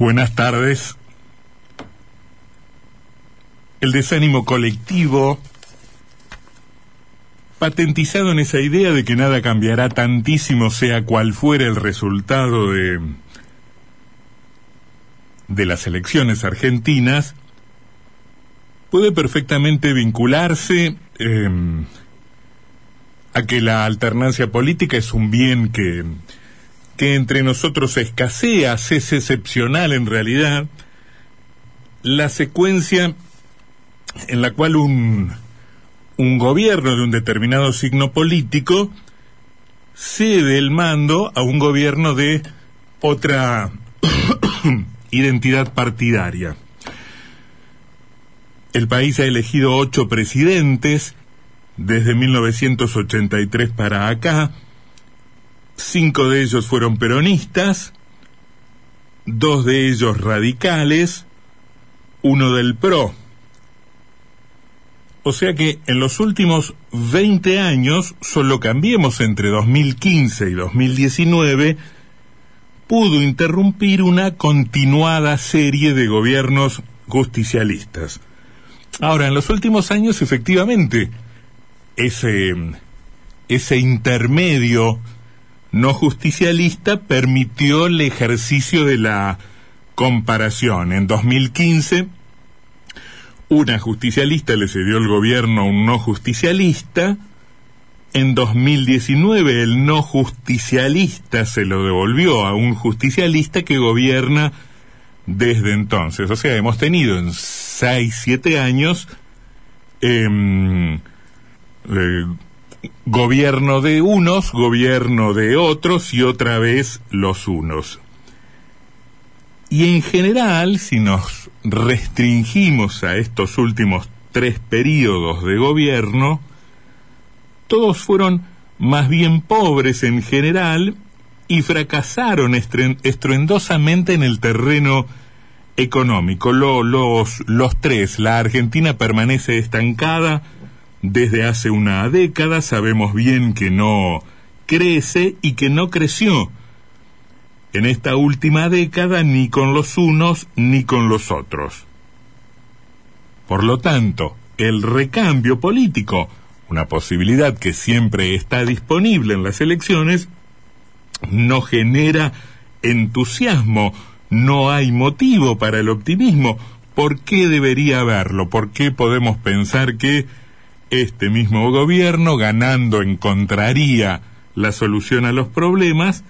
Buenas tardes. El desánimo colectivo, patentizado en esa idea de que nada cambiará tantísimo sea cual fuera el resultado de, de las elecciones argentinas, puede perfectamente vincularse em, a que la alternancia política es un bien que, que entre nosotros escasea, es excepcional en realidad, la secuencia en la cual un, un gobierno de un determinado signo político cede el mando a un gobierno de otra identidad partidaria. El país ha elegido ocho presidentes desde 1983 para acá. Cinco de ellos fueron peronistas, dos de ellos radicales, uno del PRO. O sea que en los últimos 20 años, solo cambiemos entre 2015 y 2019, pudo interrumpir una continuada serie de gobiernos justicialistas. Ahora, en los últimos años, efectivamente, ese, ese intermedio no justicialista permitió el ejercicio de la comparación. En 2015 una justicialista le cedió el gobierno a un no justicialista. En 2019 el no justicialista se lo devolvió a un justicialista que gobierna desde entonces. O sea, hemos tenido en 6, 7 años em, eh, gobierno de unos, gobierno de otros y otra vez los unos. Y en general, si nos restringimos a estos últimos tres periodos de gobierno, todos fueron más bien pobres en general y fracasaron estruendosamente en el terreno económico. los, los tres, la Argentina permanece estancada desde hace una década, sabemos bien que no crece y que no creció en esta última década ni con los unos ni con los otros. Por lo tanto, el recambio político, una posibilidad que siempre está disponible en las elecciones, no genera entusiasmo, no hay motivo para el optimismo. ¿Por qué debería haberlo? ¿Por qué podemos pensar que este mismo gobierno, ganando, encontraría la solución a los problemas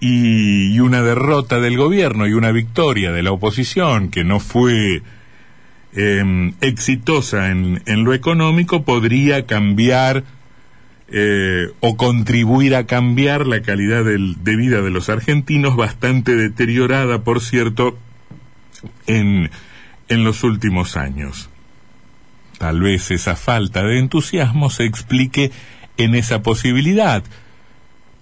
y, una derrota del gobierno y una victoria de la oposición que no fue em, exitosa en, lo económico podría cambiar eh, o contribuir a cambiar la calidad de vida de los argentinos, bastante deteriorada, por cierto, en, en los últimos años. Tal vez esa falta de entusiasmo se explique en esa posibilidad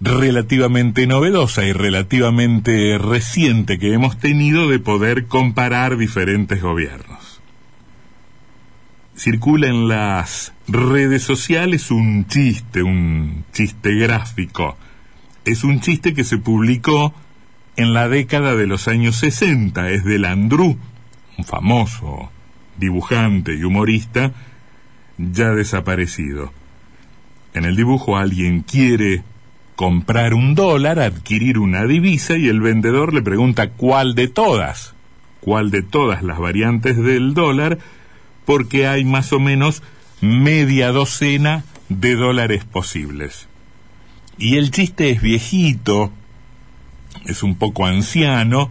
relativamente novedosa y relativamente reciente que hemos tenido de poder comparar diferentes gobiernos. Circula en las redes sociales un chiste, un chiste gráfico. Es un chiste que se publicó en la década de los años 60. Es de Landru, un famoso dibujante y humorista ya desaparecido. En el dibujo alguien quiere comprar un dólar, adquirir una divisa y el vendedor le pregunta cuál de todas, cuál de todas las variantes del dólar, porque hay más o menos media docena de dólares posibles. Y el chiste es viejito, es un poco anciano,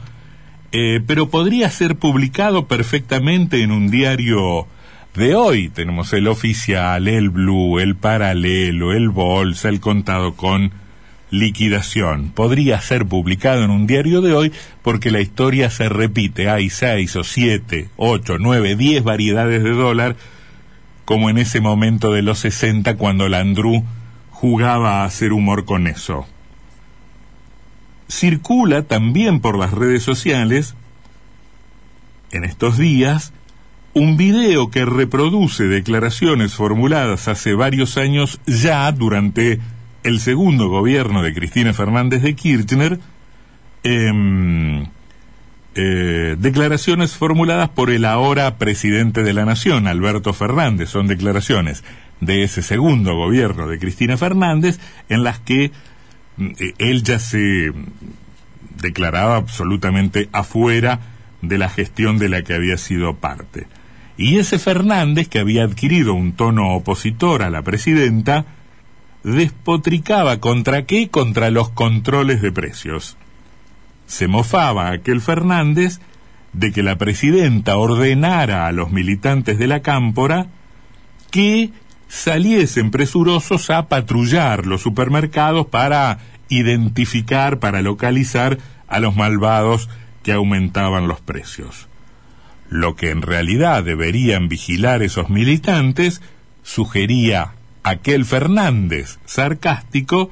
eh, pero podría ser publicado perfectamente en un diario de hoy. Tenemos el oficial, el blue, el paralelo, el bolsa, el contado con liquidación. Podría ser publicado en un diario de hoy porque la historia se repite. Hay seis o siete, ocho, nueve, diez variedades de dólar, como en ese momento de los sesenta cuando Landru jugaba a hacer humor con eso. Circula también por las redes sociales, en estos días, un video que reproduce declaraciones formuladas hace varios años ya durante el segundo gobierno de Cristina Fernández de Kirchner, em, eh, declaraciones formuladas por el ahora presidente de la Nación, Alberto Fernández. Son declaraciones de ese segundo gobierno de Cristina Fernández en las que él ya se declaraba absolutamente afuera de la gestión de la que había sido parte. Y ese Fernández, que había adquirido un tono opositor a la presidenta, despotricaba contra qué? Contra los controles de precios. Se mofaba aquel Fernández de que la presidenta ordenara a los militantes de la cámpora que saliesen presurosos a patrullar los supermercados para identificar, para localizar a los malvados que aumentaban los precios. Lo que en realidad deberían vigilar esos militantes, sugería aquel Fernández sarcástico,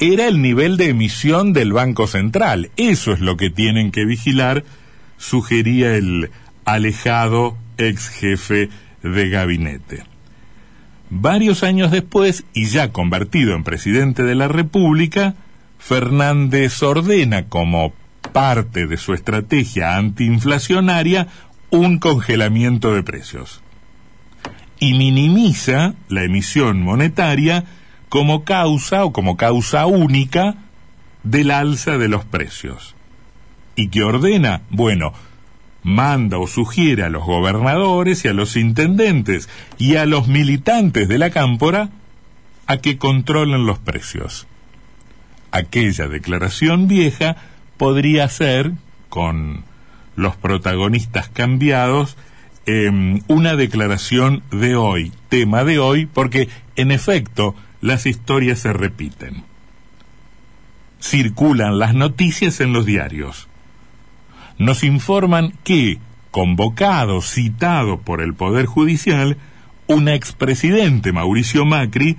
era el nivel de emisión del Banco Central. Eso es lo que tienen que vigilar, sugería el alejado ex jefe de gabinete. Varios años después, y ya convertido en presidente de la República, Fernández ordena como parte de su estrategia antiinflacionaria un congelamiento de precios y minimiza la emisión monetaria como causa o como causa única del alza de los precios. ¿Y que ordena? Bueno, manda o sugiere a los gobernadores y a los intendentes y a los militantes de la cámpora a que controlen los precios. Aquella declaración vieja podría ser, con los protagonistas cambiados, em, una declaración de hoy, tema de hoy, porque en efecto las historias se repiten. Circulan las noticias en los diarios. Nos informan que, convocado, citado por el Poder Judicial, un expresidente, Mauricio Macri,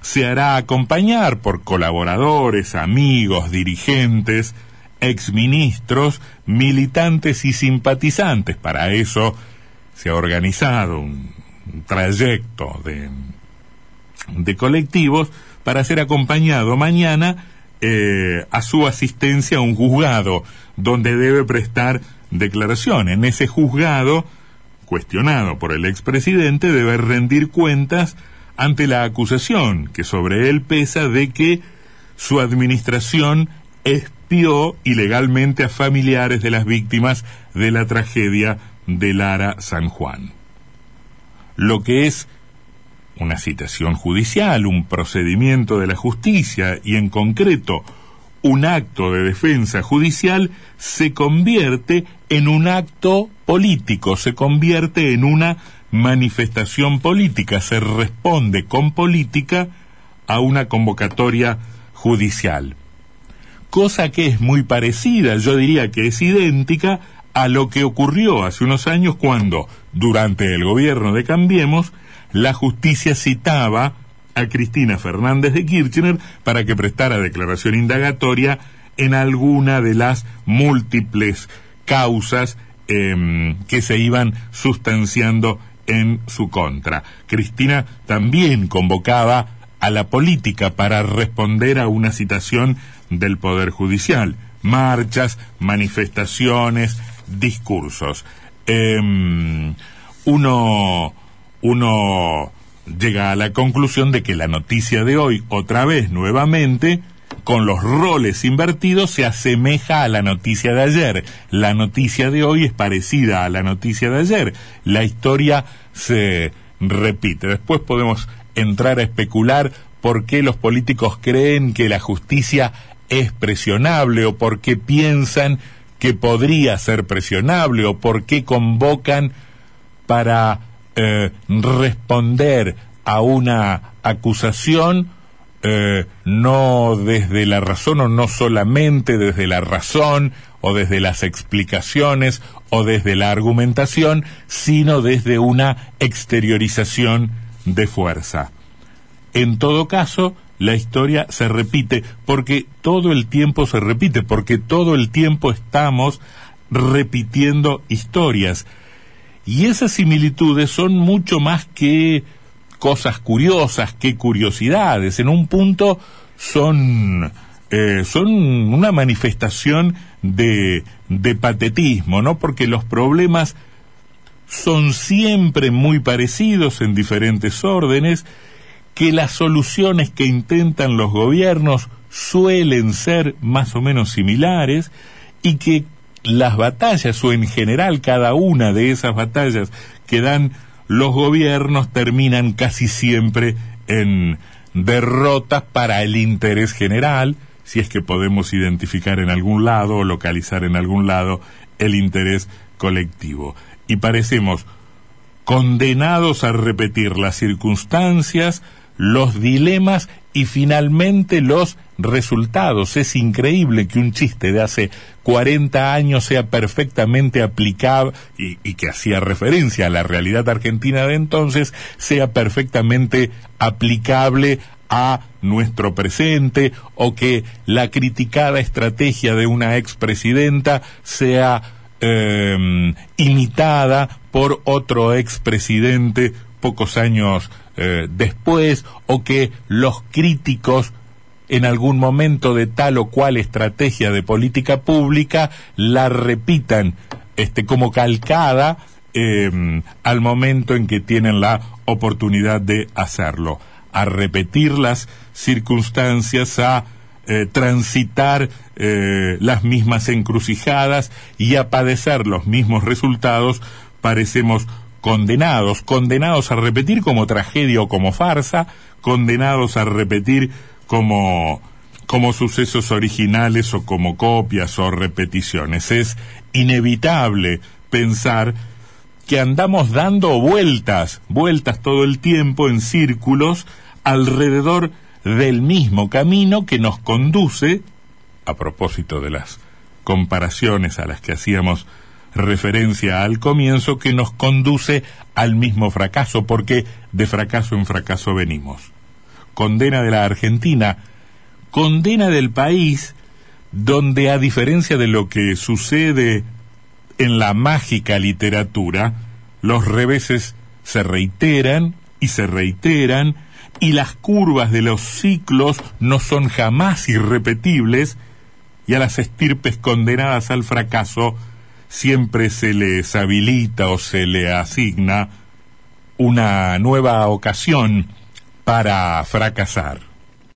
se hará acompañar por colaboradores, amigos, dirigentes, exministros, militantes y simpatizantes. Para eso se ha organizado un, trayecto de, de, colectivos para ser acompañado mañana eh, a su asistencia a un juzgado donde debe prestar declaración. En ese juzgado, cuestionado por el expresidente, debe rendir cuentas ante la acusación que sobre él pesa de que su administración espió ilegalmente a familiares de las víctimas de la tragedia de Lara San Juan. Lo que es una citación judicial, un procedimiento de la justicia y en concreto un acto de defensa judicial se convierte en un acto político, se convierte en una manifestación política, se responde con política a una convocatoria judicial. Cosa que es muy parecida, yo diría que es idéntica a lo que ocurrió hace unos años cuando, durante el gobierno de Cambiemos, la justicia citaba a Cristina Fernández de Kirchner para que prestara declaración indagatoria en alguna de las múltiples causas em, que se iban sustanciando en su contra. Cristina también convocaba a la política para responder a una citación del Poder Judicial. Marchas, manifestaciones, discursos. Em, uno, uno llega a la conclusión de que la noticia de hoy, otra vez, nuevamente, con los roles invertidos se asemeja a la noticia de ayer. La noticia de hoy es parecida a la noticia de ayer. La historia se repite. Después podemos entrar a especular por qué los políticos creen que la justicia es presionable o por qué piensan que podría ser presionable o por qué convocan para eh, responder a una acusación eh, no desde la razón o no solamente desde la razón o desde las explicaciones o desde la argumentación, sino desde una exteriorización de fuerza. En todo caso, la historia se repite porque todo el tiempo se repite, porque todo el tiempo estamos repitiendo historias. Y esas similitudes son mucho más que cosas curiosas, que curiosidades. En un punto son eh, son una manifestación de, de patetismo, ¿no? Porque los problemas son siempre muy parecidos en diferentes órdenes, que las soluciones que intentan los gobiernos suelen ser más o menos similares y que las batallas o en general cada una de esas batallas que dan los gobiernos terminan casi siempre en derrotas para el interés general, si es que podemos identificar en algún lado o localizar en algún lado el interés colectivo. Y parecemos condenados a repetir las circunstancias, los dilemas y finalmente los resultados. Es increíble que un chiste de hace 40 años sea perfectamente aplicable y, que hacía referencia a la realidad argentina de entonces, sea perfectamente aplicable a nuestro presente o que la criticada estrategia de una expresidenta sea eh, imitada por otro expresidente pocos años eh, después o que los críticos en algún momento de tal o cual estrategia de política pública la repitan este como calcada eh, al momento en que tienen la oportunidad de hacerlo. A repetir las circunstancias, a eh, transitar eh, las mismas encrucijadas y a padecer los mismos resultados, parecemos condenados, condenados a repetir como tragedia o como farsa, condenados a repetir como como sucesos originales o como copias o repeticiones. Es inevitable pensar que andamos dando vueltas, vueltas todo el tiempo en círculos alrededor del mismo camino que nos conduce, a propósito de las comparaciones a las que hacíamos referencia al comienzo, que nos conduce al mismo fracaso, porque de fracaso en fracaso venimos. Condena de la Argentina, condena del país donde a diferencia de lo que sucede en la mágica literatura, los reveses se reiteran y se reiteran y las curvas de los ciclos no son jamás irrepetibles y a las estirpes condenadas al fracaso siempre se les habilita o se le asigna una nueva ocasión para fracasar.